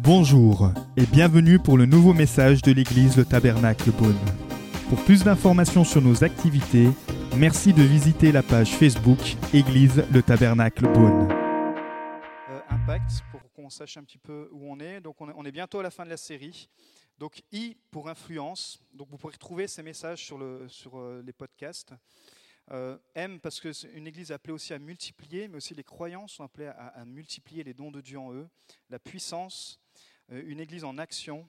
Bonjour et bienvenue pour le nouveau message de l'église Le Tabernacle Beaune. Pour plus d'informations sur nos activités, merci de visiter la page Facebook Église Le Tabernacle Beaune. euh, impact pour qu'on sache un petit peu où on est. Donc on est, bientôt à la fin de la série. Donc I pour influence. Donc vous pourrez retrouver ces messages sur, le, sur euh, les podcasts. Euh, M parce que c'est une église appelée aussi à multiplier, mais aussi les croyants sont appelés à, multiplier les dons de Dieu en eux. La puissance, euh, une église en action.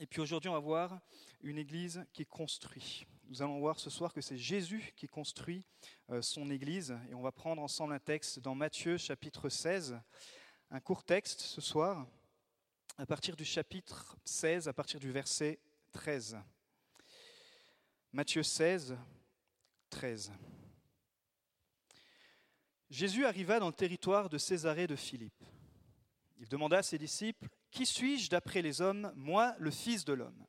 Et puis aujourd'hui on va voir une église qui construit. Nous allons voir ce soir que c'est Jésus qui construit euh, son église. Et on va prendre ensemble un texte dans Matthieu chapitre 16 un court texte ce soir, à partir du chapitre 16, à partir du verset 13. Matthieu 16, 13. Jésus arriva dans le territoire de Césarée de Philippe. Il demanda à ses disciples, Qui suis-je d'après les hommes, moi, le Fils de l'homme?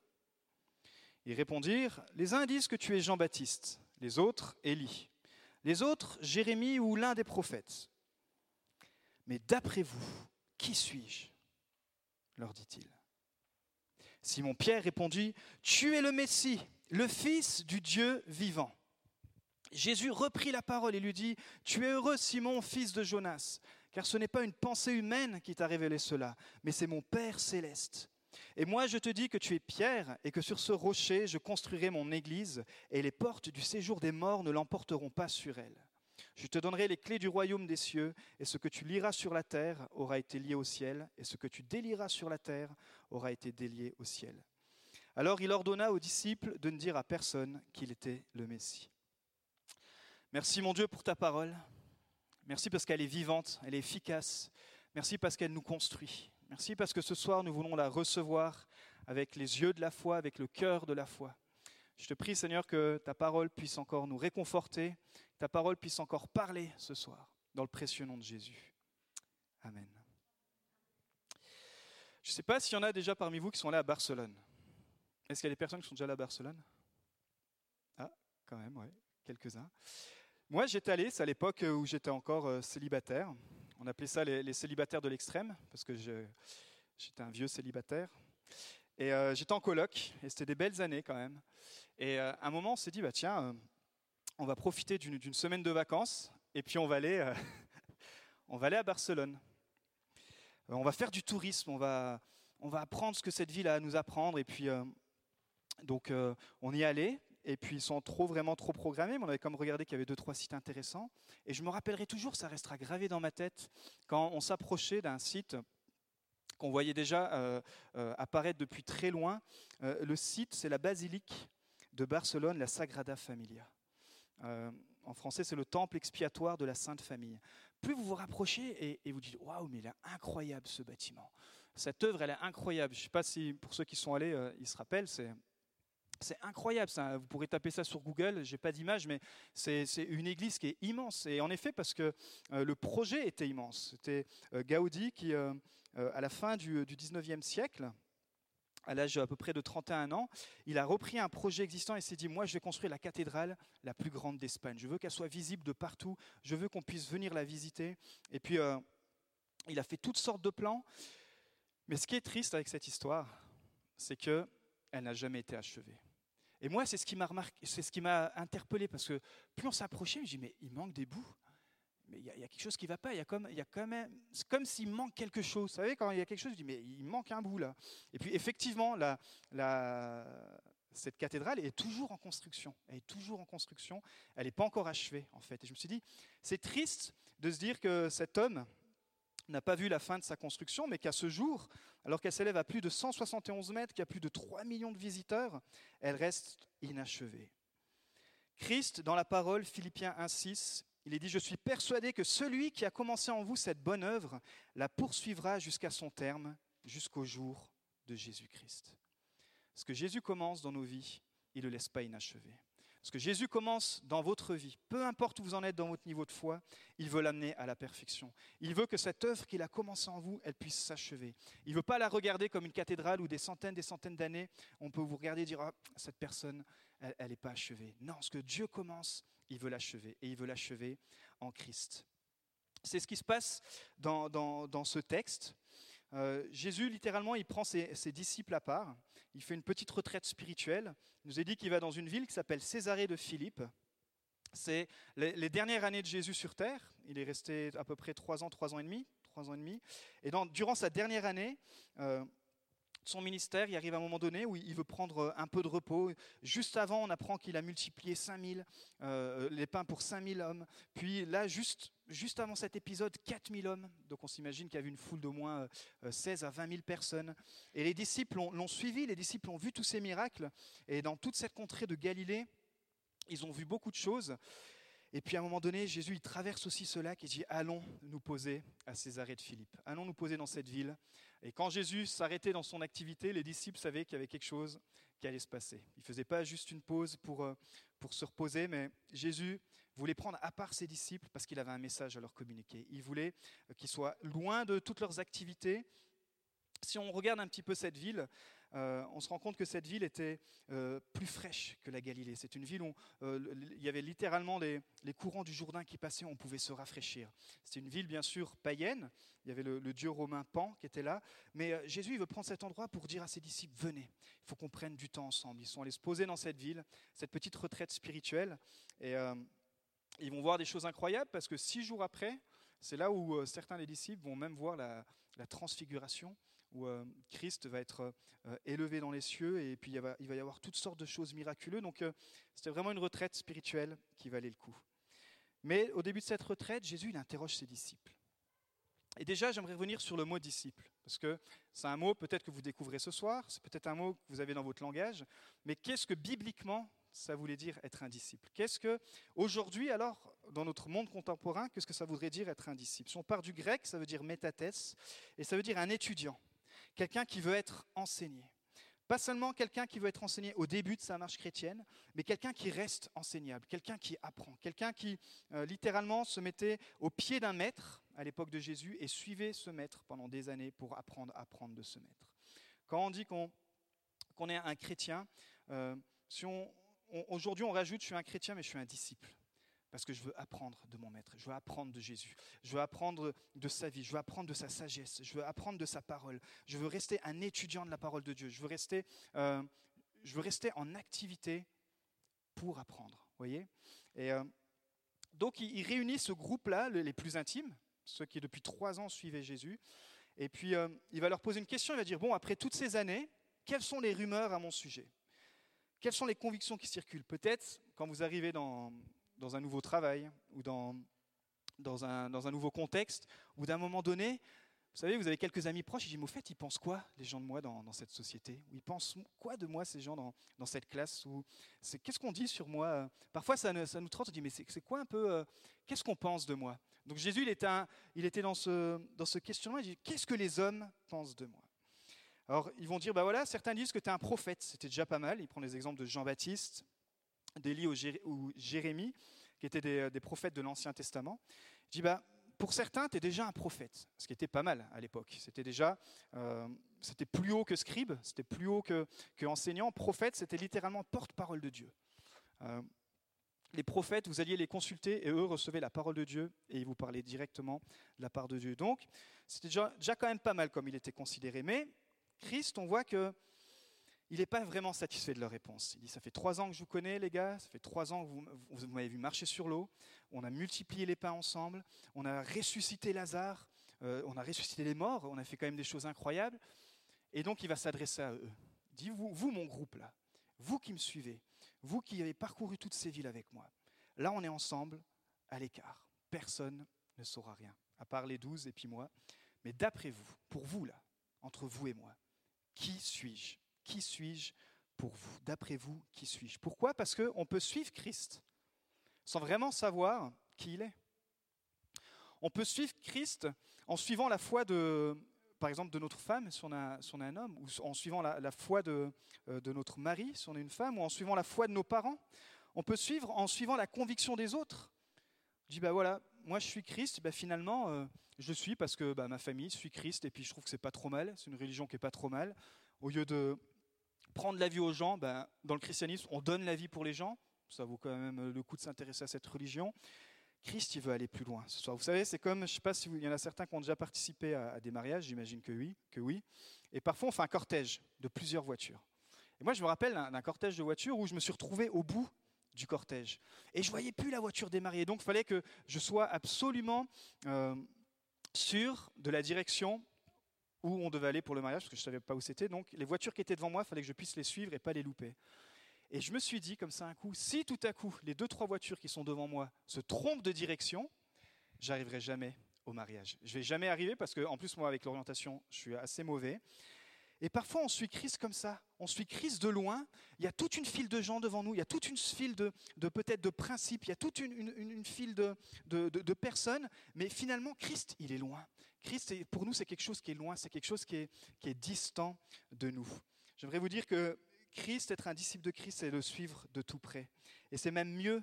Ils répondirent, Les uns disent que tu es Jean-Baptiste, les autres, Élie, les autres, Jérémie ou l'un des prophètes. Mais d'après vous, qui suis-je? leur dit-il. Simon-Pierre répondit, Tu es le Messie, le Fils du Dieu vivant. Jésus reprit la parole et lui dit, Tu es heureux, Simon, fils de Jonas, car ce n'est pas une pensée humaine qui t'a révélé cela, mais c'est mon Père céleste. Et moi je te dis que tu es Pierre, et que sur ce rocher je construirai mon église, et les portes du séjour des morts ne l'emporteront pas sur elle. Je te donnerai les clés du royaume des cieux, et ce que tu liras sur la terre aura été lié au ciel, et ce que tu délieras sur la terre aura été délié au ciel. Alors il ordonna aux disciples de ne dire à personne qu'il était le Messie. Merci mon Dieu pour ta parole. Merci parce qu'elle est vivante, elle est efficace. Merci parce qu'elle nous construit. Merci parce que ce soir nous voulons la recevoir avec les yeux de la foi, avec le cœur de la foi. Je te prie Seigneur que ta parole puisse encore nous réconforter, que ta parole puisse encore parler ce soir, dans le précieux nom de Jésus. Amen. Je ne sais pas s'il y en a déjà parmi vous qui sont allés à Barcelone. Est-ce qu'il y a des personnes qui sont déjà allées à Barcelone? Ah, quand même, oui, quelques-uns. Moi, j'étais allé, c'est à l'époque où j'étais encore euh, célibataire. On appelait ça les, célibataires de l'extrême, parce que j'étais un vieux célibataire. Et euh, j'étais en coloc, et c'était des belles années quand même. Et euh, à un moment, on s'est dit, bah, tiens, on va profiter d'une semaine de vacances, et puis on va aller, on va aller à Barcelone. On va faire du tourisme, on va, on va apprendre ce que cette ville a à nous apprendre, et puis donc on y allait. Et puis sans trop vraiment trop programmé, mais on avait comme regardé qu'il y avait deux trois sites intéressants. Et je me rappellerai toujours, ça restera gravé dans ma tête, quand on s'approchait d'un site qu'on voyait déjà euh, euh, apparaître depuis très loin. Euh, le site, c'est la basilique de Barcelone, la Sagrada Familia. En français, c'est le temple expiatoire de la Sainte Famille. Plus vous vous rapprochez et, et vous dites Waouh, mais il est incroyable ce bâtiment. Cette œuvre, elle est incroyable. Je ne sais pas si pour ceux qui sont allés, ils se rappellent. C'est c'est incroyable, ça. vous pourrez taper ça sur Google, j'ai pas d'image, mais c'est une église qui est immense. Et en effet, parce que euh, le projet était immense. C'était euh, Gaudi qui, euh, à la fin du, du 19e siècle, à l'âge à peu près de 31 ans, il a repris un projet existant et s'est dit, moi je vais construire la cathédrale la plus grande d'Espagne. Je veux qu'elle soit visible de partout, je veux qu'on puisse venir la visiter. Et puis, il a fait toutes sortes de plans. Mais ce qui est triste avec cette histoire, c'est que elle n'a jamais été achevée. Et moi, c'est ce qui m'a interpellé parce que plus on s'approchait, je me dis mais il manque des bouts. Mais il y, a- quelque chose qui ne va pas. Il y a y a quand même, c'est comme s'il manque quelque chose. Vous savez, quand il y a quelque chose, je dis mais il manque un bout là. Et puis effectivement, cette cathédrale est toujours en construction. Elle est toujours en construction. Elle n'est pas encore achevée en fait. Et je me suis dit, c'est triste de se dire que cet homme n'a pas vu la fin de sa construction, mais qu'à ce jour, alors qu'elle s'élève à plus de 171 mètres, qu'il y a plus de 3 millions de visiteurs, elle reste inachevée. Christ, dans la parole Philippiens 1.6, il est dit, je suis persuadé que celui qui a commencé en vous cette bonne œuvre la poursuivra jusqu'à son terme, jusqu'au jour de Jésus-Christ. Ce que Jésus commence dans nos vies, il ne le laisse pas inachevé. Ce que Jésus commence dans votre vie, peu importe où vous en êtes dans votre niveau de foi, il veut l'amener à la perfection. Il veut que cette œuvre qu'il a commencée en vous, elle puisse s'achever. Il ne veut pas la regarder comme une cathédrale où des centaines, des centaines d'années, on peut vous regarder et dire, Ah, cette personne, elle n'est pas achevée. Non, ce que Dieu commence, il veut l'achever. Et il veut l'achever en Christ. C'est ce qui se passe dans, dans, ce texte. Euh, Jésus, littéralement, il prend ses, disciples à part, il fait une petite retraite spirituelle. Il nous a dit qu'il va dans une ville qui s'appelle Césarée de Philippe. C'est les, dernières années de Jésus sur terre. Il est resté à peu près trois ans, trois ans et demi, trois ans et demi. Et durant sa dernière année, euh, son ministère, il arrive à un moment donné où il veut prendre un peu de repos. Juste avant, on apprend qu'il a multiplié 5000, euh, les pains pour 5000 hommes. Puis là, juste, juste avant cet épisode, 4000 hommes. Donc on s'imagine qu'il y avait une foule d'au moins 16 à 20 000 personnes. Et les disciples l'ont suivi, les disciples ont vu tous ces miracles. Et dans toute cette contrée de Galilée, ils ont vu beaucoup de choses. Et puis à un moment donné, Jésus il traverse aussi ce lac et dit Allons nous poser à Césarée de Philippe. Allons nous poser dans cette ville. Et quand Jésus s'arrêtait dans son activité, les disciples savaient qu'il y avait quelque chose qui allait se passer. Il ne faisait pas juste une pause pour, euh, pour se reposer, mais Jésus voulait prendre à part ses disciples parce qu'il avait un message à leur communiquer. Il voulait qu'ils soient loin de toutes leurs activités. Si on regarde un petit peu cette ville, euh, on se rend compte que cette ville était euh, plus fraîche que la Galilée. C'est une ville où euh, il y avait littéralement les, courants du Jourdain qui passaient, on pouvait se rafraîchir. C'est une ville bien sûr païenne, il y avait le, dieu romain Pan qui était là, mais Jésus veut prendre cet endroit pour dire à ses disciples, venez, il faut qu'on prenne du temps ensemble. Ils sont allés se poser dans cette ville, cette petite retraite spirituelle, et ils vont voir des choses incroyables parce que six jours après, c'est là où certains des disciples vont même voir la transfiguration où euh, Christ va être euh, élevé dans les cieux et puis il va, y avoir toutes sortes de choses miraculeuses. Donc euh, c'était vraiment une retraite spirituelle qui valait le coup. Mais au début de cette retraite, Jésus il interroge ses disciples. Et déjà, j'aimerais revenir sur le mot disciple, parce que c'est un mot peut-être que vous découvrez ce soir, c'est peut-être un mot que vous avez dans votre langage, mais qu'est-ce que bibliquement ça voulait dire être un disciple Qu'est-ce que, aujourd'hui, alors, dans notre monde contemporain, qu'est-ce que ça voudrait dire être un disciple? Si on part du grec, ça veut dire métathès, et ça veut dire un étudiant quelqu'un qui veut être enseigné. Pas seulement quelqu'un qui veut être enseigné au début de sa marche chrétienne, mais quelqu'un qui reste enseignable, quelqu'un qui apprend, quelqu'un qui euh, littéralement se mettait au pied d'un maître à l'époque de Jésus et suivait ce maître pendant des années pour apprendre, apprendre de ce maître. Quand on dit qu'on est un chrétien, euh, si aujourd'hui on rajoute je suis un chrétien mais je suis un disciple. Parce que je veux apprendre de mon maître, je veux apprendre de Jésus, je veux apprendre de sa vie, je veux apprendre de sa sagesse, je veux apprendre de sa parole, je veux rester un étudiant de la parole de Dieu, je veux rester, euh, je veux rester en activité pour apprendre. Voyez? Et euh, donc il, réunit ce groupe-là, les plus intimes, ceux qui depuis trois ans suivaient Jésus, et puis euh, il va leur poser une question, il va dire, bon, après toutes ces années, quelles sont les rumeurs à mon sujet? Quelles sont les convictions qui circulent Peut-être quand vous arrivez dans, dans un nouveau travail ou dans, dans, un, dans un nouveau contexte, ou d'un moment donné, vous savez, vous avez quelques amis proches, et je dis, mais au fait, ils pensent quoi, les gens de moi, dans, dans cette société? Ou ils pensent quoi de moi, ces gens, dans, dans cette classe? Ou Qu'est-ce qu'on dit sur moi? Parfois, ça, ça nous trotte, on dit, mais c'est quoi un peu, euh, qu'est-ce qu'on pense de moi? Donc Jésus, il était, un, il était dans, ce, dans ce questionnement, il dit, qu'est-ce que les hommes pensent de moi? Alors, ils vont dire, bah voilà, certains disent que tu es un prophète, c'était déjà pas mal. Il prend les exemples de Jean-Baptiste, d'Élie ou Jérémie, qui étaient des, prophètes de l'Ancien Testament. Je dis, bah, pour certains, tu es déjà un prophète, ce qui était pas mal à l'époque. C'était déjà, euh, c'était plus haut que scribe, c'était plus haut que, que enseignant. Prophète, c'était littéralement porte-parole de Dieu. Euh, les prophètes, vous alliez les consulter et eux recevaient la parole de Dieu et ils vous parlaient directement de la part de Dieu. Donc, c'était déjà, déjà quand même pas mal comme il était considéré. Mais Christ, on voit que il n'est pas vraiment satisfait de leur réponse. Il dit, ça fait trois ans que je vous connais, les gars, ça fait trois ans que vous, m'avez vu marcher sur l'eau, on a multiplié les pains ensemble, on a ressuscité Lazare, euh, on a ressuscité les morts, on a fait quand même des choses incroyables. Et donc il va s'adresser à eux. Il dit, vous, vous, mon groupe là, vous qui me suivez, vous qui avez parcouru toutes ces villes avec moi, là on est ensemble, à l'écart. Personne ne saura rien, à part les douze et puis moi. Mais d'après vous, pour vous là, entre vous et moi, qui suis-je? Qui suis-je pour vous? D'après vous, qui suis-je? Pourquoi? Parce qu'on peut suivre Christ sans vraiment savoir qui il est. On peut suivre Christ en suivant la foi de, par exemple, de notre femme, si on a, un homme, ou en suivant la, foi de, euh, de, notre mari, si on est une femme, ou en suivant la foi de nos parents. On peut suivre en suivant la conviction des autres. Dis, bah voilà, moi je suis Christ, bah finalement, euh, je suis parce que bah, ma famille suit Christ, et puis je trouve que c'est pas trop mal, c'est une religion qui est pas trop mal. Au lieu de prendre la vie aux gens, ben, dans le christianisme, on donne la vie pour les gens. Ça vaut quand même le coup de s'intéresser à cette religion. Christ, il veut aller plus loin ce soir. Vous savez, c'est comme, je sais pas s'il y en a certains qui ont déjà participé à, des mariages, j'imagine que oui, que oui. Et parfois, on fait un cortège de plusieurs voitures. Et moi, je me rappelle d'un cortège de voitures où je me suis retrouvé au bout du cortège. Et je voyais plus la voiture mariés. Donc, il fallait que je sois absolument euh, sûr de la direction où on devait aller pour le mariage, parce que je ne savais pas où c'était. Donc, les voitures qui étaient devant moi, il fallait que je puisse les suivre et pas les louper. Et je me suis dit, comme ça un coup, si tout à coup les deux, trois voitures qui sont devant moi se trompent de direction, j'arriverai jamais au mariage. Je vais jamais arriver parce que, en plus, moi, avec l'orientation, je suis assez mauvais. Et parfois, on suit Christ comme ça. On suit Christ de loin. Il y a toute une file de gens devant nous. Il y a toute une file de, peut-être de principes. Il y a toute une, file de, de, personnes. Mais finalement, Christ, il est loin. Christ, pour nous, c'est quelque chose qui est loin. C'est quelque chose qui est, qui est distant de nous. J'aimerais vous dire que Christ, être un disciple de Christ, c'est le suivre de tout près. Et c'est même mieux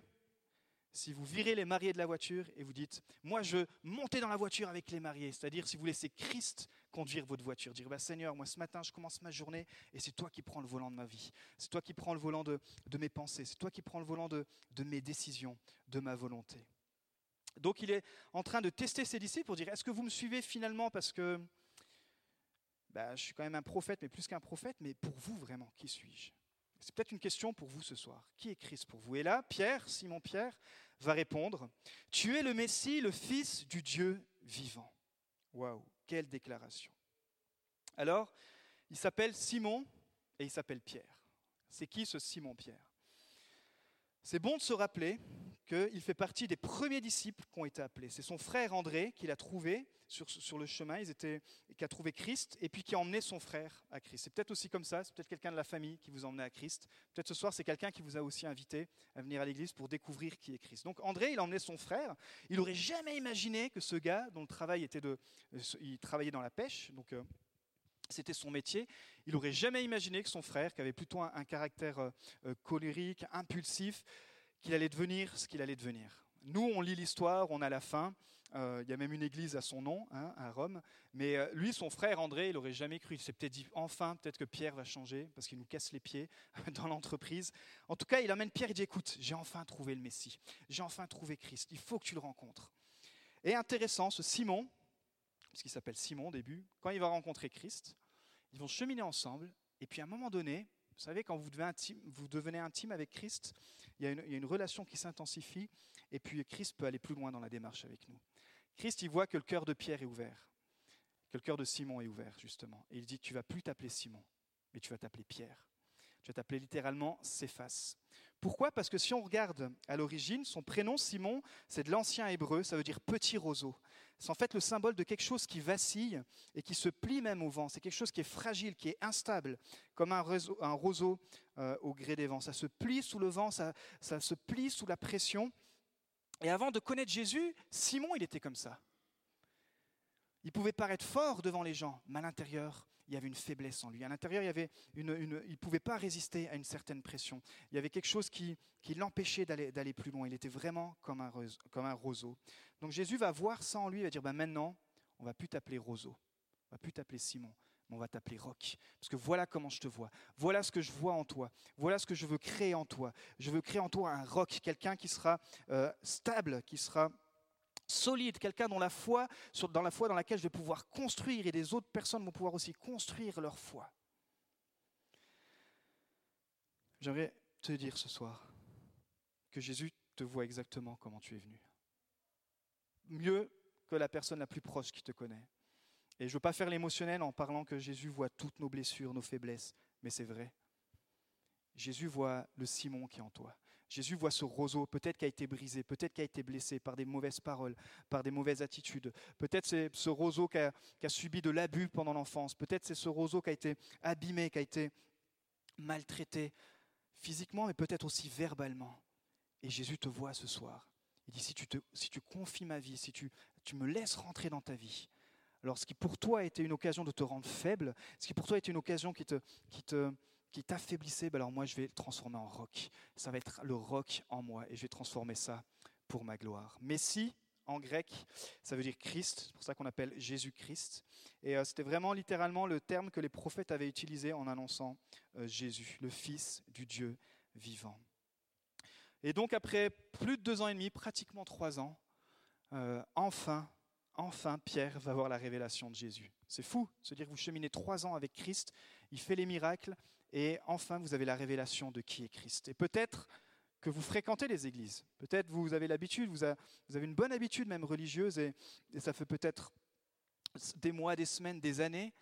si vous virez les mariés de la voiture et vous dites, moi je montais dans la voiture avec les mariés, c'est-à-dire si vous laissez Christ conduire votre voiture, dire, bah, Seigneur, moi ce matin je commence ma journée et c'est toi qui prends le volant de ma vie, c'est toi qui prends le volant de, mes pensées, c'est toi qui prends le volant de, mes décisions, de ma volonté. Donc il est en train de tester ses disciples pour dire, est-ce que vous me suivez finalement? Parce que bah, je suis quand même un prophète, mais plus qu'un prophète, mais pour vous vraiment, qui suis-je? C'est peut-être une question pour vous ce soir. Qui est Christ pour vous? Et là, Pierre, Simon Pierre, va répondre, Tu es le Messie, le Fils du Dieu vivant. Waouh, quelle déclaration. Alors, il s'appelle Simon et il s'appelle Pierre. C'est qui ce Simon Pierre? C'est bon de se rappeler qu'il fait partie des premiers disciples qui ont été appelés. C'est son frère André qui l'a trouvé sur, le chemin, ils étaient, qui a trouvé Christ, et puis qui a emmené son frère à Christ. C'est peut-être aussi comme ça, c'est peut-être quelqu'un de la famille qui vous a emmené à Christ. Peut-être ce soir, c'est quelqu'un qui vous a aussi invité à venir à l'église pour découvrir qui est Christ. Donc André, il a emmené son frère. Il n'aurait jamais imaginé que ce gars, dont le travail était de... Il travaillait dans la pêche, donc... Euh, c'était son métier. Il n'aurait jamais imaginé que son frère, qui avait plutôt un, caractère euh, euh, colérique, impulsif, qu'il allait devenir ce qu'il allait devenir. Nous, on lit l'histoire, on a la fin. Euh, il y a même une église à son nom, hein, à Rome. Mais euh, lui, son frère André, il n'aurait jamais cru. Il s'est peut-être dit, enfin, peut-être que Pierre va changer, parce qu'il nous casse les pieds dans l'entreprise. En tout cas, il amène Pierre, il dit, écoute, j'ai enfin trouvé le Messie. J'ai enfin trouvé Christ. Il faut que tu le rencontres. Et intéressant, ce Simon, puisqu'il s'appelle Simon au début, quand il va rencontrer Christ, ils vont cheminer ensemble. Et puis à un moment donné, vous savez, quand vous devenez intime, avec Christ, il y, a une, relation qui s'intensifie, et puis Christ peut aller plus loin dans la démarche avec nous. Christ, il voit que le cœur de Pierre est ouvert, que le cœur de Simon est ouvert, justement. Et il dit, tu vas plus t'appeler Simon, mais tu vas t'appeler Pierre. Tu vas t'appeler littéralement Céphas. Pourquoi? Parce que si on regarde à l'origine, son prénom Simon, c'est de l'ancien hébreu, ça veut dire petit roseau. C'est en fait le symbole de quelque chose qui vacille et qui se plie même au vent. C'est quelque chose qui est fragile, qui est instable, comme un, roseau euh, au gré des vents. Ça se plie sous le vent, ça, ça se plie sous la pression. Et avant de connaître Jésus, Simon, il était comme ça. Il pouvait paraître fort devant les gens, mais à l'intérieur, il y avait une faiblesse en lui. À l'intérieur, il ne pouvait pas résister à une certaine pression. Il y avait quelque chose qui, l'empêchait d'aller plus loin. Il était vraiment comme un, roseau. Donc Jésus va voir ça en lui, il va dire bah, maintenant, on va plus t'appeler roseau, on va plus t'appeler Simon, on va t'appeler roc. Parce que voilà comment je te vois. Voilà ce que je vois en toi. Voilà ce que je veux créer en toi. Je veux créer en toi un roc, quelqu'un qui sera euh, stable, qui sera solide, quelqu'un la foi, dans la foi dans laquelle je vais pouvoir construire et des autres personnes vont pouvoir aussi construire leur foi. J'aimerais te dire ce soir que Jésus te voit exactement comment tu es venu. Mieux que la personne la plus proche qui te connaît. Et je ne veux pas faire l'émotionnel en parlant que Jésus voit toutes nos blessures, nos faiblesses, mais c'est vrai. Jésus voit le Simon qui est en toi. Jésus voit ce roseau, peut-être qui a été brisé, peut-être qui a été blessé par des mauvaises paroles, par des mauvaises attitudes. Peut-être c'est ce roseau qui a, subi de l'abus pendant l'enfance. Peut-être c'est ce roseau qui a été abîmé, qui a été maltraité physiquement, mais peut-être aussi verbalement. Et Jésus te voit ce soir. Il dit, si tu, te, si tu confies ma vie, si tu, me laisses rentrer dans ta vie, alors ce qui pour toi a été une occasion de te rendre faible, ce qui pour toi été une occasion qui te, qui t'affaiblissait, ben alors moi je vais le transformer en roc. Ça va être le roc en moi et je vais transformer ça pour ma gloire. Messie, en grec, ça veut dire Christ, c'est pour ça qu'on appelle Jésus-Christ. Et euh, c'était vraiment littéralement le terme que les prophètes avaient utilisé en annonçant euh, Jésus, le Fils du Dieu vivant. Et donc après plus de deux ans et demi, pratiquement trois ans, euh, enfin, enfin, Pierre va voir la révélation de Jésus. C'est fou, se dire que vous cheminez trois ans avec Christ, il fait les miracles, et enfin vous avez la révélation de qui est Christ. Et peut-être que vous fréquentez les églises, peut-être vous avez l'habitude, vous, avez une bonne habitude même religieuse, et, ça fait peut-être des mois, des semaines, des années,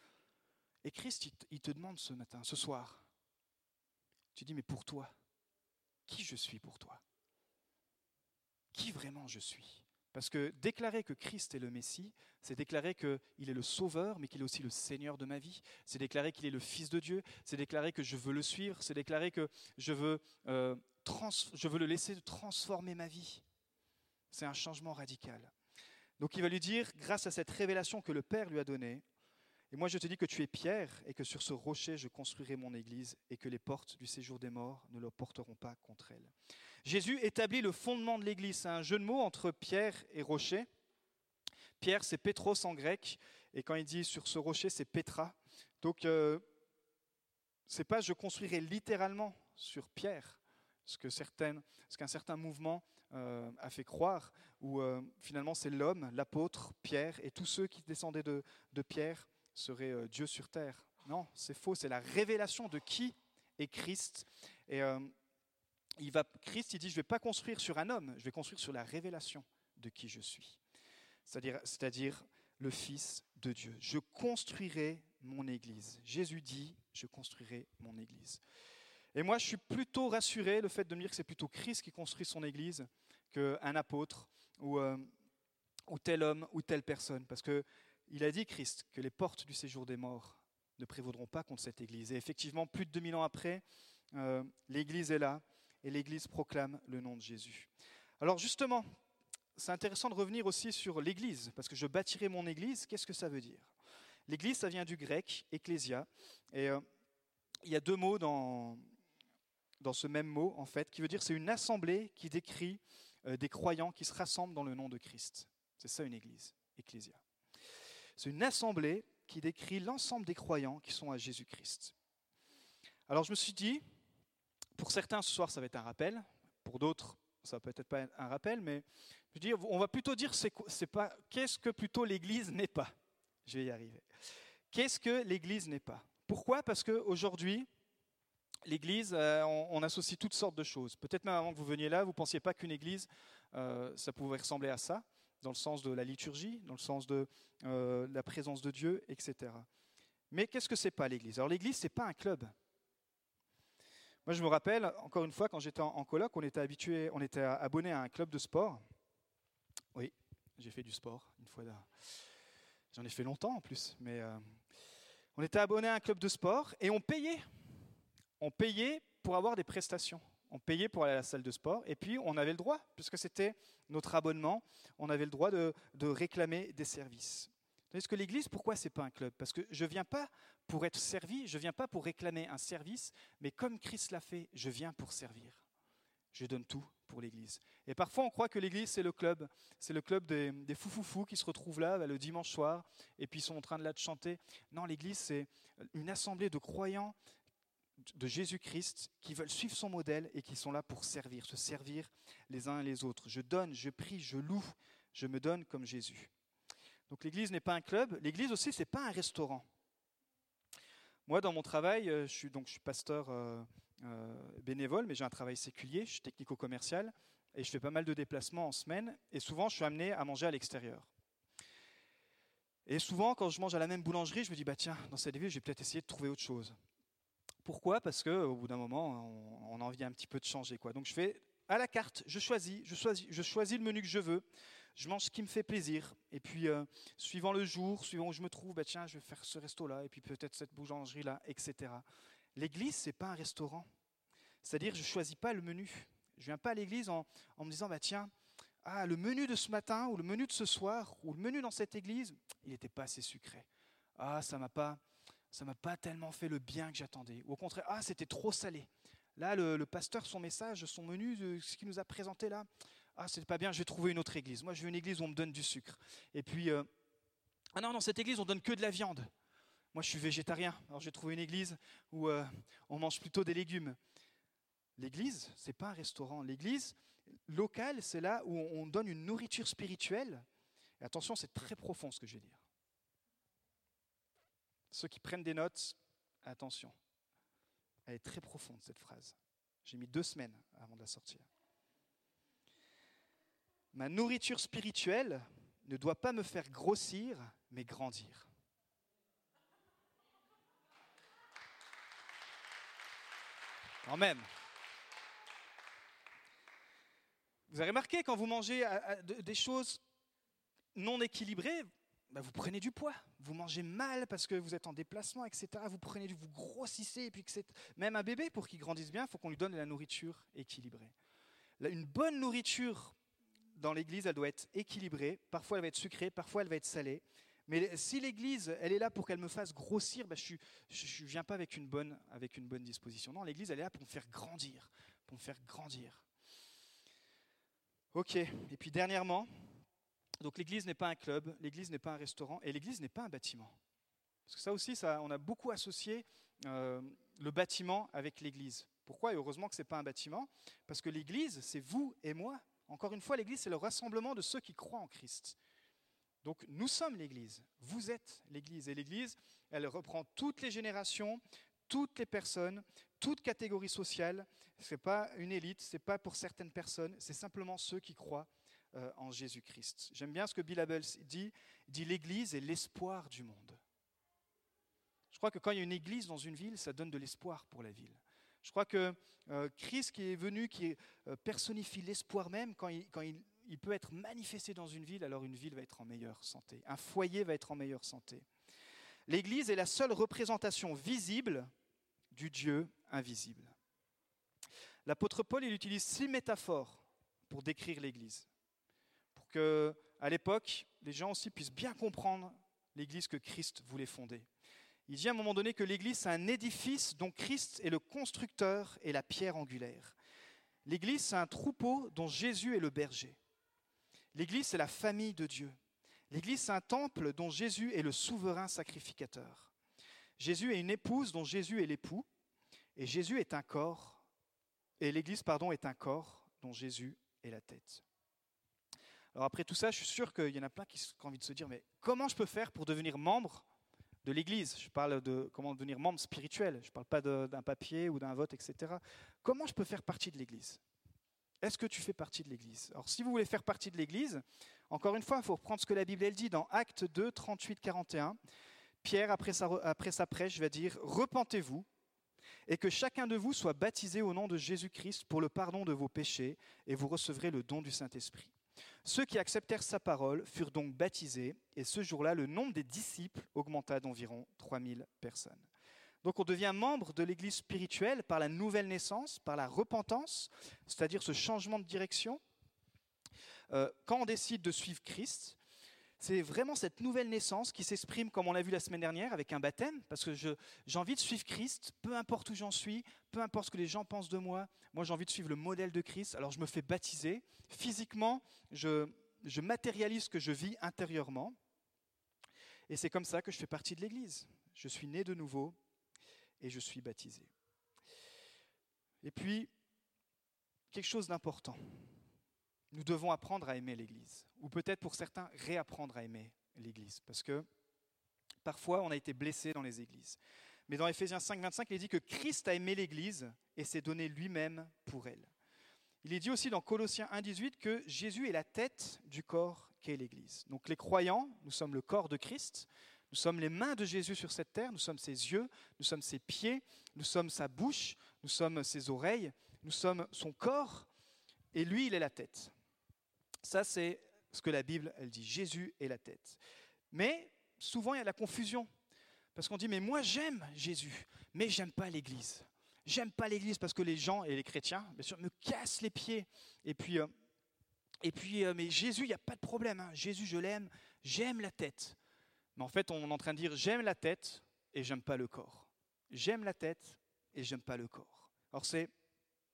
et Christ, il te demande ce matin, ce soir, tu dis, mais pour toi, qui je suis pour toi? Qui vraiment je suis? Parce que déclarer que Christ est le Messie, c'est déclarer qu'il est le Sauveur, mais qu'il est aussi le Seigneur de ma vie. C'est déclarer qu'il est le Fils de Dieu. C'est déclarer que je veux le suivre. C'est déclarer que je veux, euh, le laisser transformer ma vie. C'est un changement radical. Donc il va lui dire, grâce à cette révélation que le Père lui a donnée, et moi, je te dis que tu es pierre et que sur ce rocher, je construirai mon église et que les portes du séjour des morts ne le porteront pas contre elle. Jésus établit le fondement de l'église. C'est un jeu de mots entre pierre et rocher. Pierre, c'est Pétros en grec. Et quand il dit sur ce rocher, c'est Petra. Donc, euh, c'est pas je construirai littéralement sur pierre, ce ce qu'un certain mouvement euh, a fait croire, où euh, finalement c'est l'homme, l'apôtre, Pierre, et tous ceux qui descendaient de, de Pierre serait euh, Dieu sur terre. Non, c'est faux, c'est la révélation de qui est Christ. Et il va, Christ, il dit, je ne vais pas construire sur un homme, je vais construire sur la révélation de qui je suis. C'est-à-dire, le Fils de Dieu. Je construirai mon Église. Jésus dit, je construirai mon Église. Et moi, je suis plutôt rassuré, le fait de me dire que c'est plutôt Christ qui construit son Église qu'un apôtre ou, euh, tel homme ou telle personne. Parce que il a dit, Christ, que les portes du séjour des morts ne prévaudront pas contre cette Église. Et effectivement, plus de 2000 ans après, euh, l'Église est là et l'Église proclame le nom de Jésus. Alors justement, c'est intéressant de revenir aussi sur l'Église, parce que je bâtirai mon Église, qu'est-ce que ça veut dire? L'Église, ça vient du grec, ecclésia, et euh, il y a deux mots dans, dans ce même mot, en fait, qui veut dire c'est une assemblée qui décrit euh, des croyants qui se rassemblent dans le nom de Christ. C'est ça une Église, ecclésia. C'est une assemblée qui décrit l'ensemble des croyants qui sont à Jésus-Christ. Alors je me suis dit, pour certains ce soir ça va être un rappel, pour d'autres ça va peut-être pas être un rappel, mais je dis, on va plutôt dire pas qu'est-ce que plutôt l'Église n'est pas? Je vais y arriver. Qu'est-ce que l'Église n'est pas? Pourquoi? Parce qu'aujourd'hui, l'Église, euh, on, associe toutes sortes de choses. Peut-être même avant que vous veniez là, vous ne pensiez pas qu'une Église, euh, ça pouvait ressembler à ça dans le sens de la liturgie, dans le sens de euh, la présence de Dieu, etc. Mais qu'est-ce que c'est pas l'Église? Alors l'Église, c'est pas un club. Moi, je me rappelle, encore une fois, quand j'étais en, colloque, on était habitué, on était abonné à un club de sport. Oui, j'ai fait du sport une fois. J'en ai fait longtemps en plus, mais euh, on était abonné à un club de sport et on payait. On payait pour avoir des prestations. On payait pour aller à la salle de sport et puis on avait le droit, puisque c'était notre abonnement, on avait le droit de, réclamer des services. Tandis que l'Église, pourquoi c'est pas un club? Parce que je viens pas pour être servi, je viens pas pour réclamer un service, mais comme Christ l'a fait, je viens pour servir. Je donne tout pour l'Église. Et parfois, on croit que l'Église, c'est le club. C'est le club des, des fous qui se retrouvent là bah, le dimanche soir et puis ils sont en train de là de chanter. Non, l'Église, c'est une assemblée de croyants de Jésus-Christ qui veulent suivre son modèle et qui sont là pour servir, se servir les uns les autres. Je donne, je prie, je loue, je me donne comme Jésus. Donc l'Église n'est pas un club, l'Église aussi, ce n'est pas un restaurant. Moi, dans mon travail, euh, je suis, donc, pasteur euh, euh, bénévole, mais j'ai un travail séculier, je suis technico-commercial, et je fais pas mal de déplacements en semaine, et souvent je suis amené à manger à l'extérieur. Et souvent, quand je mange à la même boulangerie, je me dis, bah tiens, dans cette ville, je vais peut-être essayer de trouver autre chose. Pourquoi? Parce qu'au bout d'un moment, on, a envie un petit peu de changer. Quoi. Donc je fais à la carte, je choisis, je choisis, je choisis le menu que je veux, je mange ce qui me fait plaisir. Et puis, euh, suivant le jour, suivant où je me trouve, bah, tiens, je vais faire ce resto-là, et puis peut-être cette boulangerie-là, etc. L'église, c'est pas un restaurant. C'est-à-dire, je choisis pas le menu. Je viens pas à l'église en, me disant, bah, tiens, ah, le menu de ce matin, ou le menu de ce soir, ou le menu dans cette église, il n'était pas assez sucré. Ah, ça m'a pas, ça m'a pas tellement fait le bien que j'attendais. Ou au contraire, ah, c'était trop salé. Là, le, pasteur, son message, son menu, ce qu'il nous a présenté là, ah, c'est pas bien, je vais trouver une autre église. Moi, je veux une église où on me donne du sucre. Et puis, euh, ah non, dans cette église, on donne que de la viande. Moi, je suis végétarien, alors j'ai trouvé une église où euh, on mange plutôt des légumes. L'église, c'est pas un restaurant. L'église, local, c'est là où on donne une nourriture spirituelle. Et attention, c'est très profond ce que je vais dire. Ceux qui prennent des notes, attention. Elle est très profonde, cette phrase. J'ai mis deux semaines avant de la sortir. Ma nourriture spirituelle ne doit pas me faire grossir, mais grandir. Quand même. Vous avez remarqué, quand vous mangez des choses non équilibrées, bah, vous prenez du poids. Vous mangez mal parce que vous êtes en déplacement, etc. Vous prenez vous grossissez. Et puis que même un bébé, pour qu'il grandisse bien, il faut qu'on lui donne de la nourriture équilibrée. Une bonne nourriture dans l'église, elle doit être équilibrée. Parfois, elle va être sucrée, parfois, elle va être salée. Mais si l'église, elle est là pour qu'elle me fasse grossir, bah, je ne viens pas avec une, bonne, disposition. Non, l'église, elle est là pour me faire grandir. Pour me faire grandir. Ok, et puis dernièrement, donc l'église n'est pas un club, l'église n'est pas un restaurant, et l'église n'est pas un bâtiment. Parce que ça aussi, on a beaucoup associé euh, le bâtiment avec l'église. Pourquoi? Et heureusement que ce n'est pas un bâtiment, parce que l'église, c'est vous et moi. Encore une fois, l'église, c'est le rassemblement de ceux qui croient en Christ. Donc nous sommes l'Église, vous êtes l'Église. Et l'Église, elle reprend toutes les générations, toutes les personnes, toutes catégories sociales. Ce n'est pas une élite, ce n'est pas pour certaines personnes, c'est simplement ceux qui croient euh, en Jésus-Christ. J'aime bien ce que Bill Abel dit, dit l'Église est l'espoir du monde. Je crois que quand il y a une Église dans une ville, ça donne de l'espoir pour la ville. Je crois que euh, Christ qui est venu, qui euh, personnifie l'espoir même, quand, il, peut être manifesté dans une ville, alors une ville va être en meilleure santé. Un foyer va être en meilleure santé. L'Église est la seule représentation visible du Dieu invisible. L'apôtre Paul, il utilise six métaphores pour décrire l'Église, pour que, à l'époque, les gens aussi puissent bien comprendre l'Église que Christ voulait fonder. Il dit à un moment donné que l'Église, c'est un édifice dont Christ est le constructeur et la pierre angulaire. L'Église, c'est un troupeau dont Jésus est le berger. L'Église, c'est la famille de Dieu. L'Église, c'est un temple dont Jésus est le souverain sacrificateur. Jésus est une épouse dont Jésus est l'époux. Et Jésus est un corps, et l'Église, pardon, est un corps dont Jésus est la tête. Alors après tout ça, je suis sûr qu'il y en a plein qui ont envie de se dire, mais comment je peux faire pour devenir membre de l'Église Je parle de comment devenir membre spirituel, je ne parle pas d'un papier ou d'un vote, etc. Comment je peux faire partie de l'Église? Est-ce que tu fais partie de l'Église? Alors si vous voulez faire partie de l'Église, encore une fois, il faut reprendre ce que la Bible elle dit dans Acte 2, 38, 41. Pierre, après sa, après sa prêche, va dire, Repentez-vous et que chacun de vous soit baptisé au nom de Jésus-Christ pour le pardon de vos péchés, et vous recevrez le don du Saint-Esprit. Ceux qui acceptèrent sa parole furent donc baptisés, et ce jour-là, le nombre des disciples augmenta d'environ 3000 personnes. Donc on devient membre de l'Église spirituelle par la nouvelle naissance, par la repentance, c'est-à-dire ce changement de direction. Euh, quand on décide de suivre Christ, c'est vraiment cette nouvelle naissance qui s'exprime, comme on l'a vu la semaine dernière, avec un baptême, parce que j'ai envie de suivre Christ, peu importe où j'en suis, peu importe ce que les gens pensent de moi, moi j'ai envie de suivre le modèle de Christ, alors je me fais baptiser. Physiquement, je, matérialise ce que je vis intérieurement, et c'est comme ça que je fais partie de l'Église. Je suis né de nouveau, et je suis baptisé. Et puis, quelque chose d'important. Nous devons apprendre à aimer l'Église, ou peut-être pour certains réapprendre à aimer l'Église, parce que parfois on a été blessé dans les églises. Mais dans Ephésiens 5, 25, il est dit que Christ a aimé l'Église et s'est donné lui-même pour elle. Il est dit aussi dans Colossiens 1, 18 que Jésus est la tête du corps qu'est l'Église. Donc les croyants, nous sommes le corps de Christ, nous sommes les mains de Jésus sur cette terre, nous sommes ses yeux, nous sommes ses pieds, nous sommes sa bouche, nous sommes ses oreilles, nous sommes son corps, et lui, il est la tête. Ça, c'est ce que la Bible, elle dit. Jésus est la tête. Mais souvent, il y a la confusion. Parce qu'on dit, mais moi, j'aime Jésus, mais j'aime pas l'Église. J'aime pas l'Église parce que les gens, et les chrétiens, bien sûr, me cassent les pieds. Et puis, euh, et puis euh, mais Jésus, il n'y a pas de problème. Hein. Jésus, je l'aime, j'aime la tête. Mais en fait, on est en train de dire j'aime la tête et j'aime pas le corps. J'aime la tête et j'aime pas le corps. Alors c'est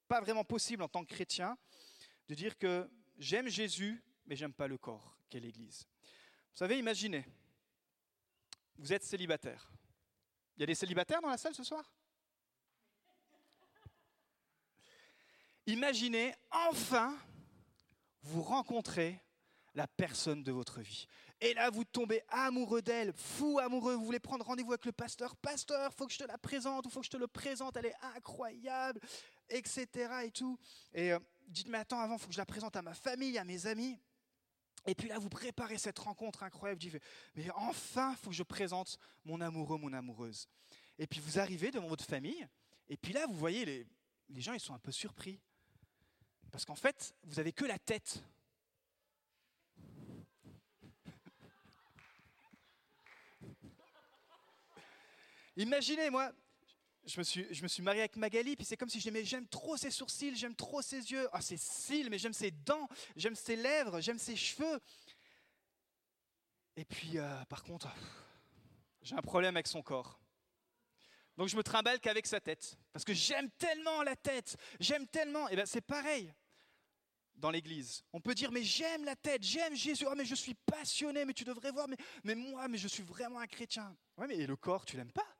pas vraiment possible en tant que chrétien de dire que j'aime Jésus mais j'aime pas le corps, qu'est l'Église. Vous savez, imaginez, vous êtes célibataire. Il y a des célibataires dans la salle ce soir? Imaginez enfin vous rencontrez la personne de votre vie. Et là, vous tombez amoureux d'elle, fou amoureux, vous voulez prendre rendez-vous avec le pasteur. Pasteur, faut que je te la présente, ou faut que je te le présente, elle est incroyable, etc. Et tout. Et euh, dites, mais attends, avant, faut que je la présente à ma famille, à mes amis. Et puis là, vous préparez cette rencontre incroyable. Vous dites, mais enfin, il faut que je présente mon amoureux, mon amoureuse. Et puis vous arrivez devant votre famille, et puis là, vous voyez, les, les gens, ils sont un peu surpris. Parce qu'en fait, vous n'avez que la tête. Imaginez, moi, je me, suis, je me suis marié avec Magali, puis c'est comme si je j'aime trop ses sourcils, j'aime trop ses yeux, ah ses cils, mais j'aime ses dents, j'aime ses lèvres, j'aime ses cheveux. Et puis, euh, par contre, j'ai un problème avec son corps. Donc je me trimballe qu'avec sa tête, parce que j'aime tellement la tête, j'aime tellement. Et bien c'est pareil dans l'Église. On peut dire mais j'aime la tête, j'aime Jésus, oh, mais je suis passionné, mais tu devrais voir, mais, mais moi, mais je suis vraiment un chrétien. Ouais, mais le corps, tu l'aimes pas?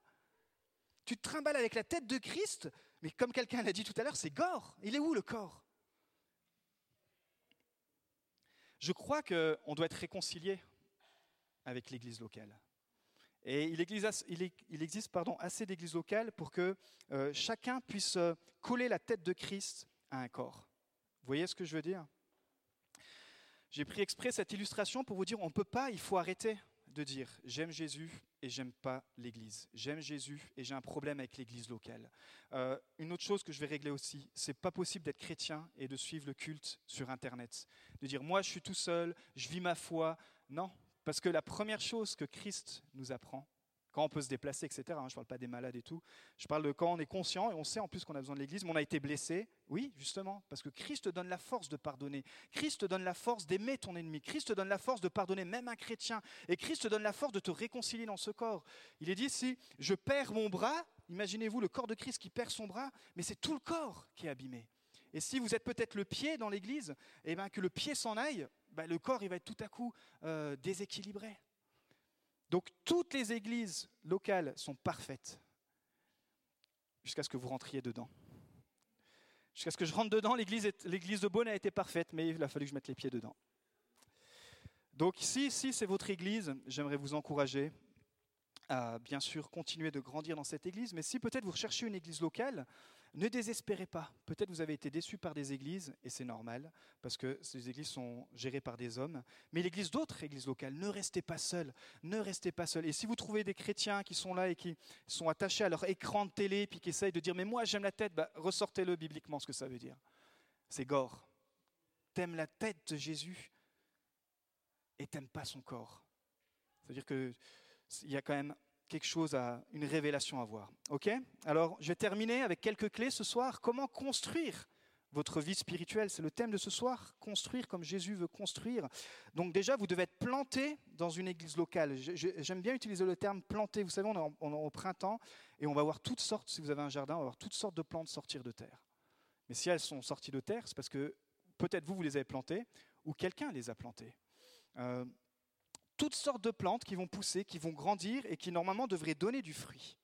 Tu te trimbales avec la tête de Christ, mais comme quelqu'un l'a dit tout à l'heure, c'est gore. Il est où le corps? Je crois qu'on doit être réconcilié avec l'Église locale. Et il existe, pardon, assez d'églises locales pour que euh, chacun puisse euh, coller la tête de Christ à un corps. Vous voyez ce que je veux dire? J'ai pris exprès cette illustration pour vous dire on ne peut pas, il faut arrêter de dire j'aime Jésus et j'aime pas l'Église. J'aime Jésus et j'ai un problème avec l'Église locale. Euh, une autre chose que je vais régler aussi, c'est pas possible d'être chrétien et de suivre le culte sur Internet. De dire moi je suis tout seul, je vis ma foi. Non, parce que la première chose que Christ nous apprend, quand on peut se déplacer, etc. Hein, je ne parle pas des malades et tout. Je parle de quand on est conscient et on sait en plus qu'on a besoin de l'Église, mais on a été blessé. Oui, justement, parce que Christ te donne la force de pardonner. Christ te donne la force d'aimer ton ennemi. Christ te donne la force de pardonner même un chrétien. Et Christ te donne la force de te réconcilier dans ce corps. Il est dit si je perds mon bras, imaginez-vous le corps de Christ qui perd son bras, mais c'est tout le corps qui est abîmé. Et si vous êtes peut-être le pied dans l'Église, et eh ben que le pied s'en aille, ben le corps il va être tout à coup euh, déséquilibré. Donc toutes les églises locales sont parfaites jusqu'à ce que vous rentriez dedans. Jusqu'à ce que je rentre dedans, l'église, de Beaune a été parfaite, mais il a fallu que je mette les pieds dedans. Donc si, si c'est votre église, j'aimerais vous encourager à bien sûr continuer de grandir dans cette église, mais si peut-être vous recherchez une église locale, ne désespérez pas. Peut-être vous avez été déçu par des églises, et c'est normal, parce que ces églises sont gérées par des hommes. Mais l'église d'autres églises locales, ne restez pas seuls. Ne restez pas seuls. Et si vous trouvez des chrétiens qui sont là et qui sont attachés à leur écran de télé, puis qui essayent de dire Mais moi j'aime la tête, bah, ressortez-le bibliquement ce que ça veut dire. C'est gore. T'aimes la tête de Jésus et t'aimes pas son corps. C'est-à-dire qu'il y a quand même quelque chose à, une révélation à voir. Ok? Alors, je vais terminer avec quelques clés ce soir. Comment construire votre vie spirituelle? C'est le thème de ce soir. Construire comme Jésus veut construire. Donc déjà, vous devez être planté dans une église locale. J'aime bien utiliser le terme planté. Vous savez, on est, au printemps et on va voir toutes sortes. Si vous avez un jardin, on va voir toutes sortes de plantes sortir de terre. Mais si elles sont sorties de terre, c'est parce que peut-être vous, vous les avez plantées ou quelqu'un les a plantées. Euh, toutes sortes de plantes qui vont pousser, qui vont grandir et qui normalement devraient donner du fruit.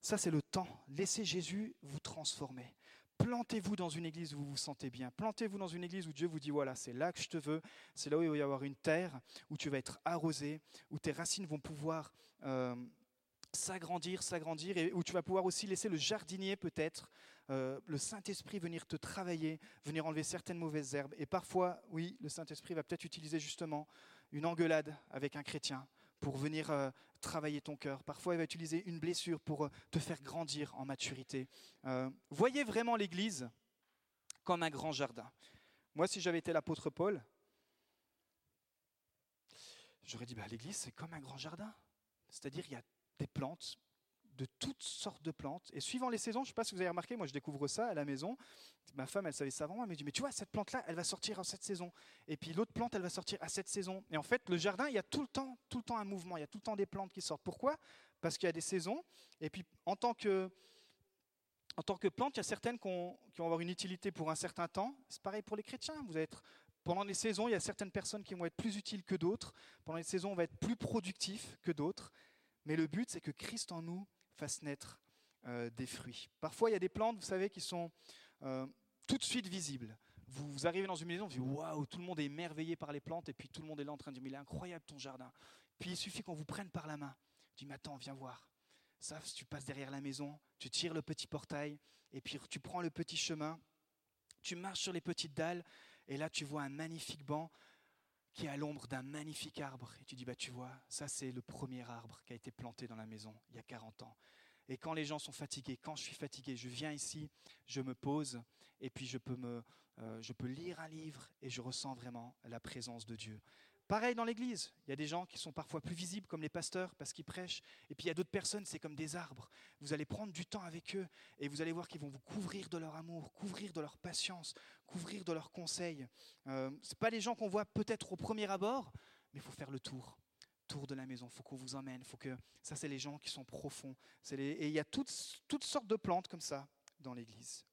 Ça, c'est le temps. Laissez Jésus vous transformer. Plantez-vous dans une église où vous vous sentez bien. Plantez-vous dans une église où Dieu vous dit, voilà, c'est là que je te veux. C'est là où il va y avoir une terre, où tu vas être arrosé, où tes racines vont pouvoir euh, s'agrandir, s'agrandir, et où tu vas pouvoir aussi laisser le jardinier peut-être, euh, le Saint-Esprit venir te travailler, venir enlever certaines mauvaises herbes. Et parfois, oui, le Saint-Esprit va peut-être utiliser justement une engueulade avec un chrétien pour venir euh, travailler ton cœur. Parfois, il va utiliser une blessure pour euh, te faire grandir en maturité. Euh, voyez vraiment l'Église comme un grand jardin. Moi, si j'avais été l'apôtre Paul, j'aurais dit, bah, l'Église, c'est comme un grand jardin. C'est-à-dire, il y a des plantes, de toutes sortes de plantes. Et suivant les saisons, je ne sais pas si vous avez remarqué, moi je découvre ça à la maison. Ma femme, elle savait ça avant, elle me dit, mais tu vois, cette plante-là, elle va sortir en cette saison. Et puis l'autre plante, elle va sortir à cette saison. Et en fait, le jardin, il y a tout le temps, tout le temps un mouvement, il y a tout le temps des plantes qui sortent. Pourquoi? Parce qu'il y a des saisons. Et puis en tant que, en tant que plante, il y a certaines qui vont avoir une utilité pour un certain temps. C'est pareil pour les chrétiens. Vous allez pendant les saisons, il y a certaines personnes qui vont être plus utiles que d'autres. Pendant les saisons, on va être plus productif que d'autres. Mais le but, c'est que Christ en nous fasse naître euh, des fruits. Parfois, il y a des plantes, vous savez, qui sont euh, tout de suite visibles. vous, arrivez dans une maison, vous dites waouh, tout le monde est émerveillé par les plantes, et puis tout le monde est là en train de dire mais il est incroyable ton jardin. Puis il suffit qu'on vous prenne par la main. Tu dis mais attends, viens voir. Ça, tu passes derrière la maison, tu tires le petit portail, et puis tu prends le petit chemin, tu marches sur les petites dalles, et là tu vois un magnifique banc qui est à l'ombre d'un magnifique arbre. Et tu dis, bah tu vois, ça c'est le premier arbre qui a été planté dans la maison il y a 40 ans. Et quand les gens sont fatigués, quand je suis fatigué, je viens ici, je me pose, et puis je peux, me, euh, je peux lire un livre, et je ressens vraiment la présence de Dieu. Pareil dans l'Église, il y a des gens qui sont parfois plus visibles comme les pasteurs parce qu'ils prêchent, et puis il y a d'autres personnes, c'est comme des arbres. Vous allez prendre du temps avec eux, et vous allez voir qu'ils vont vous couvrir de leur amour, couvrir de leur patience, couvrir de leurs conseils. Euh, Ce pas les gens qu'on voit peut-être au premier abord, mais il faut faire le tour tour de la maison, il faut qu'on vous emmène, faut que ça c'est les gens qui sont profonds. Et il y a toutes, toutes sortes de plantes comme ça dans l'Église.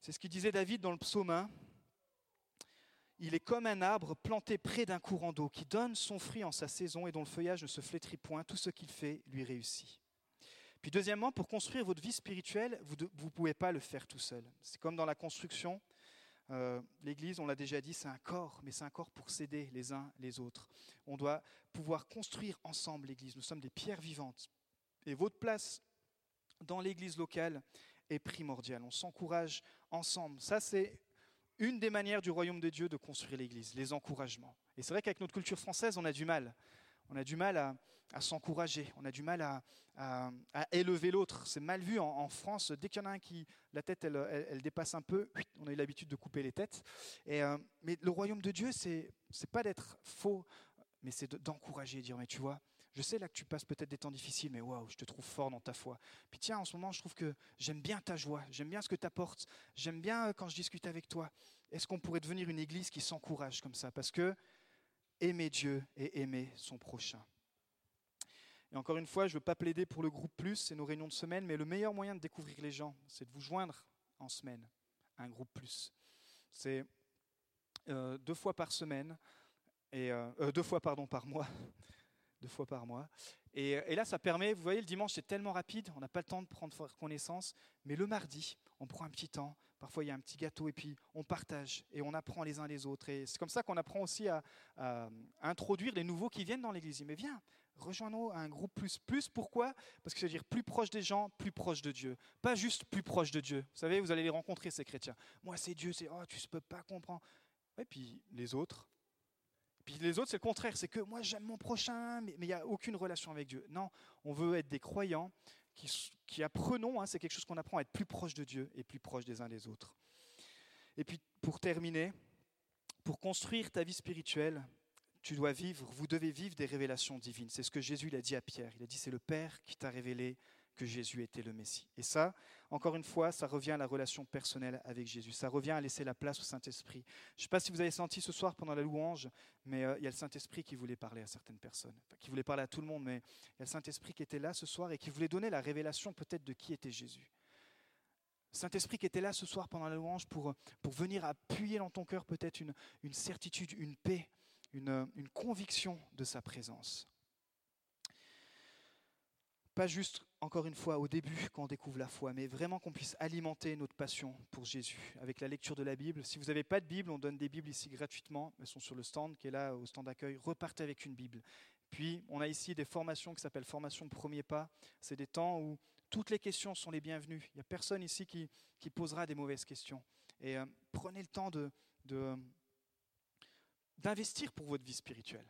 C'est ce qu'il disait David dans le psaume 1. Il est comme un arbre planté près d'un courant d'eau qui donne son fruit en sa saison et dont le feuillage ne se flétrit point. Tout ce qu'il fait lui réussit. Puis deuxièmement, pour construire votre vie spirituelle, vous ne pouvez pas le faire tout seul. C'est comme dans la construction. Euh, L'Église, on l'a déjà dit, c'est un corps, mais c'est un corps pour s'aider les uns les autres. On doit pouvoir construire ensemble l'Église. Nous sommes des pierres vivantes. Et votre place dans l'Église locale est primordiale. On s'encourage ensemble. Ça, c'est une des manières du royaume de Dieu de construire l'Église, les encouragements. Et c'est vrai qu'avec notre culture française, on a du mal. On a du mal à, s'encourager, on a du mal à, élever l'autre. C'est mal vu en, France. Dès qu'il y en a un qui, la tête, elle, dépasse un peu, on a eu l'habitude de couper les têtes. Et, euh, mais le royaume de Dieu, c'est n'est pas d'être faux, mais c'est d'encourager, dire, mais tu vois, je sais là que tu passes peut-être des temps difficiles, mais waouh, je te trouve fort dans ta foi. Puis tiens, en ce moment, je trouve que j'aime bien ta joie, j'aime bien ce que tu apportes, j'aime bien euh, quand je discute avec toi. Est-ce qu'on pourrait devenir une église qui s'encourage comme ça? Parce que aimer Dieu et aimer son prochain. Et encore une fois, je ne veux pas plaider pour le groupe plus, c'est nos réunions de semaine, mais le meilleur moyen de découvrir les gens, c'est de vous joindre en semaine à un groupe plus. C'est euh, deux fois par semaine, et euh, deux fois pardon, par mois, deux fois par mois. Et, là, ça permet, vous voyez, le dimanche, c'est tellement rapide, on n'a pas le temps de prendre connaissance, mais le mardi, on prend un petit temps, parfois il y a un petit gâteau, et puis on partage, et on apprend les uns les autres. Et c'est comme ça qu'on apprend aussi à, introduire les nouveaux qui viennent dans l'église. Mais viens, rejoins-nous à un groupe plus. Plus, pourquoi? Parce que ça veut dire plus proche des gens, plus proche de Dieu. Pas juste plus proche de Dieu. Vous savez, vous allez les rencontrer, ces chrétiens. Moi, c'est Dieu, c'est, oh, tu ne peux pas comprendre. Et puis les autres, puis les autres, c'est le contraire, c'est que moi j'aime mon prochain, mais il n'y a aucune relation avec Dieu. Non, on veut être des croyants qui, apprenons, hein, c'est quelque chose qu'on apprend à être plus proche de Dieu et plus proche des uns des autres. Et puis pour terminer, pour construire ta vie spirituelle, tu dois vivre, vous devez vivre des révélations divines. C'est ce que Jésus a dit à Pierre. Il a dit, c'est le Père qui t'a révélé que Jésus était le Messie. Et ça, encore une fois, ça revient à la relation personnelle avec Jésus. Ça revient à laisser la place au Saint-Esprit. Je ne sais pas si vous avez senti ce soir pendant la louange, mais euh, il y a le Saint-Esprit qui voulait parler à certaines personnes. qui voulait parler à tout le monde, mais il y a le Saint-Esprit qui était là ce soir et qui voulait donner la révélation peut-être de qui était Jésus. Saint-Esprit qui était là ce soir pendant la louange pour, pour venir appuyer dans ton cœur peut-être une, une certitude, une paix, une, une conviction de sa présence. Pas juste, encore une fois, au début, quand on découvre la foi, mais vraiment qu'on puisse alimenter notre passion pour Jésus avec la lecture de la Bible. Si vous n'avez pas de Bible, on donne des Bibles ici gratuitement. Elles sont sur le stand qui est là, au stand d'accueil. Repartez avec une Bible. Puis, on a ici des formations qui s'appellent Formation Premier Pas. C'est des temps où toutes les questions sont les bienvenues. Il n'y a personne ici qui, posera des mauvaises questions. Et euh, prenez le temps de, d'investir pour votre vie spirituelle.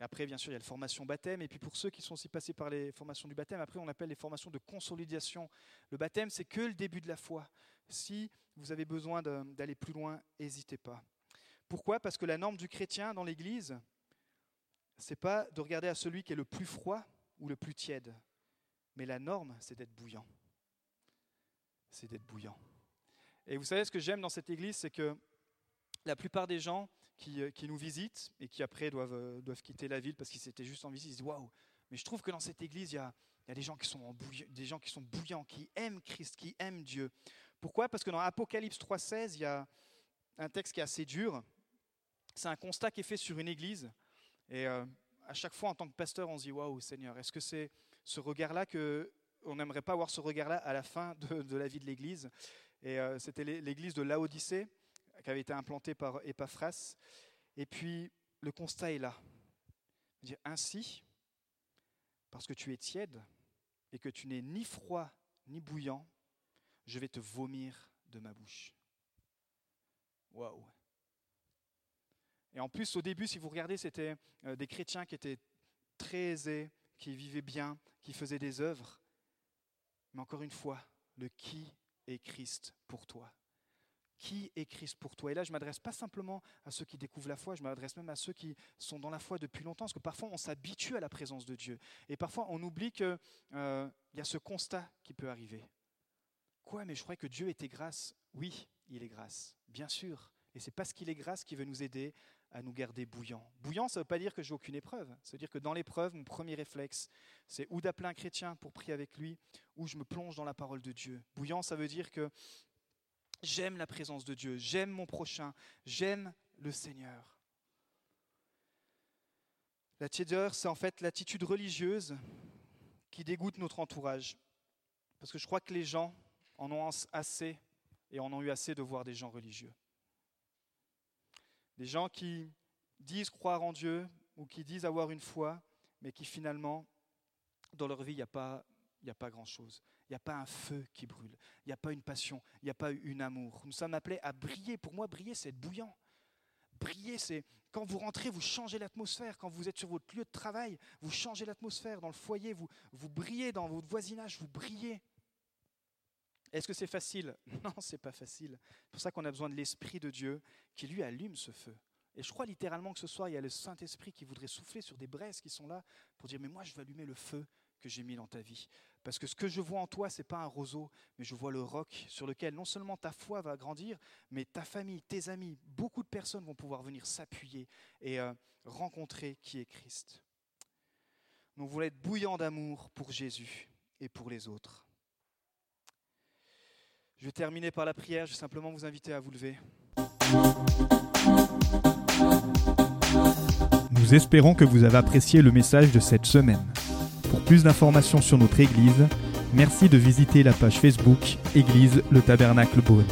Après, bien sûr, il y a la formation baptême. Et puis pour ceux qui sont aussi passés par les formations du baptême, après, on appelle les formations de consolidation. Le baptême, c'est que le début de la foi. Si vous avez besoin d'aller plus loin, n'hésitez pas. Pourquoi? Parce que la norme du chrétien dans l'Église, c'est pas de regarder à celui qui est le plus froid ou le plus tiède. Mais la norme, c'est d'être bouillant. C'est d'être bouillant. Et vous savez ce que j'aime dans cette Église, c'est que la plupart des gens euh, qui, nous visitent et qui après doivent, euh, doivent quitter la ville parce qu'ils étaient juste en visite. Ils disent Waouh, mais je trouve que dans cette église, il y a, y a des, gens qui sont des gens qui sont bouillants, qui aiment Christ, qui aiment Dieu. Pourquoi? Parce que dans Apocalypse 3,16, il y a un texte qui est assez dur. C'est un constat qui est fait sur une église. Et euh, à chaque fois, en tant que pasteur, on se dit Waouh, Seigneur, est-ce que c'est ce regard-là que on n'aimerait pas avoir ce regard-là à la fin de, la vie de l'église? Et c'était l'église de Laodicée qui avait été implantée par Epaphras. Et puis le constat est là. Dire ainsi, parce que tu es tiède et que tu n'es ni froid ni bouillant, je vais te vomir de ma bouche. Waouh! Et en plus, au début, si vous regardez, c'était euh, des chrétiens qui étaient très aisés, qui vivaient bien, qui faisaient des œuvres. Mais encore une fois, le qui est Christ pour toi? Qui est Christ pour toi? Et là, je m'adresse pas simplement à ceux qui découvrent la foi, je m'adresse même à ceux qui sont dans la foi depuis longtemps, parce que parfois on s'habitue à la présence de Dieu. Et parfois on oublie qu'il euh, y a ce constat qui peut arriver. Quoi, mais je croyais que Dieu était grâce? Oui, il est grâce, bien sûr. Et c'est parce qu'il est grâce qui veut nous aider à nous garder bouillants. Bouillant, ça ne veut pas dire que j'ai aucune épreuve. Ça veut dire que dans l'épreuve, mon premier réflexe, c'est ou d'appeler un chrétien pour prier avec lui, ou je me plonge dans la parole de Dieu. Bouillant, ça veut dire que j'aime la présence de Dieu, j'aime mon prochain, j'aime le Seigneur. La tiédeur, c'est en fait l'attitude religieuse qui dégoûte notre entourage. Parce que je crois que les gens en ont assez et en ont eu assez de voir des gens religieux. Des gens qui disent croire en Dieu ou qui disent avoir une foi, mais qui finalement, dans leur vie, il n'y a pas, a pas grand-chose. Il n'y a pas un feu qui brûle. Il n'y a pas une passion. Il n'y a pas une amour. Nous sommes appelés à briller. Pour moi, briller, c'est être bouillant. Briller, c'est quand vous rentrez, vous changez l'atmosphère. Quand vous êtes sur votre lieu de travail, vous changez l'atmosphère. Dans le foyer, vous, vous brillez. Dans votre voisinage, vous brillez. Est-ce que c'est facile? Non, c'est pas facile. C'est pour ça qu'on a besoin de l'Esprit de Dieu qui lui allume ce feu. Et je crois littéralement que ce soir, il y a le Saint-Esprit qui voudrait souffler sur des braises qui sont là pour dire, mais moi, je veux allumer le feu que j'ai mis dans ta vie. Parce que ce que je vois en toi, ce n'est pas un roseau, mais je vois le roc sur lequel non seulement ta foi va grandir, mais ta famille, tes amis, beaucoup de personnes vont pouvoir venir s'appuyer et euh, rencontrer qui est Christ. Nous voulons être bouillants d'amour pour Jésus et pour les autres. Je vais terminer par la prière. Je vais simplement vous inviter à vous lever. Nous espérons que vous avez apprécié le message de cette semaine. Pour plus d'informations sur notre Église, merci de visiter la page Facebook Église le Tabernacle Beaune.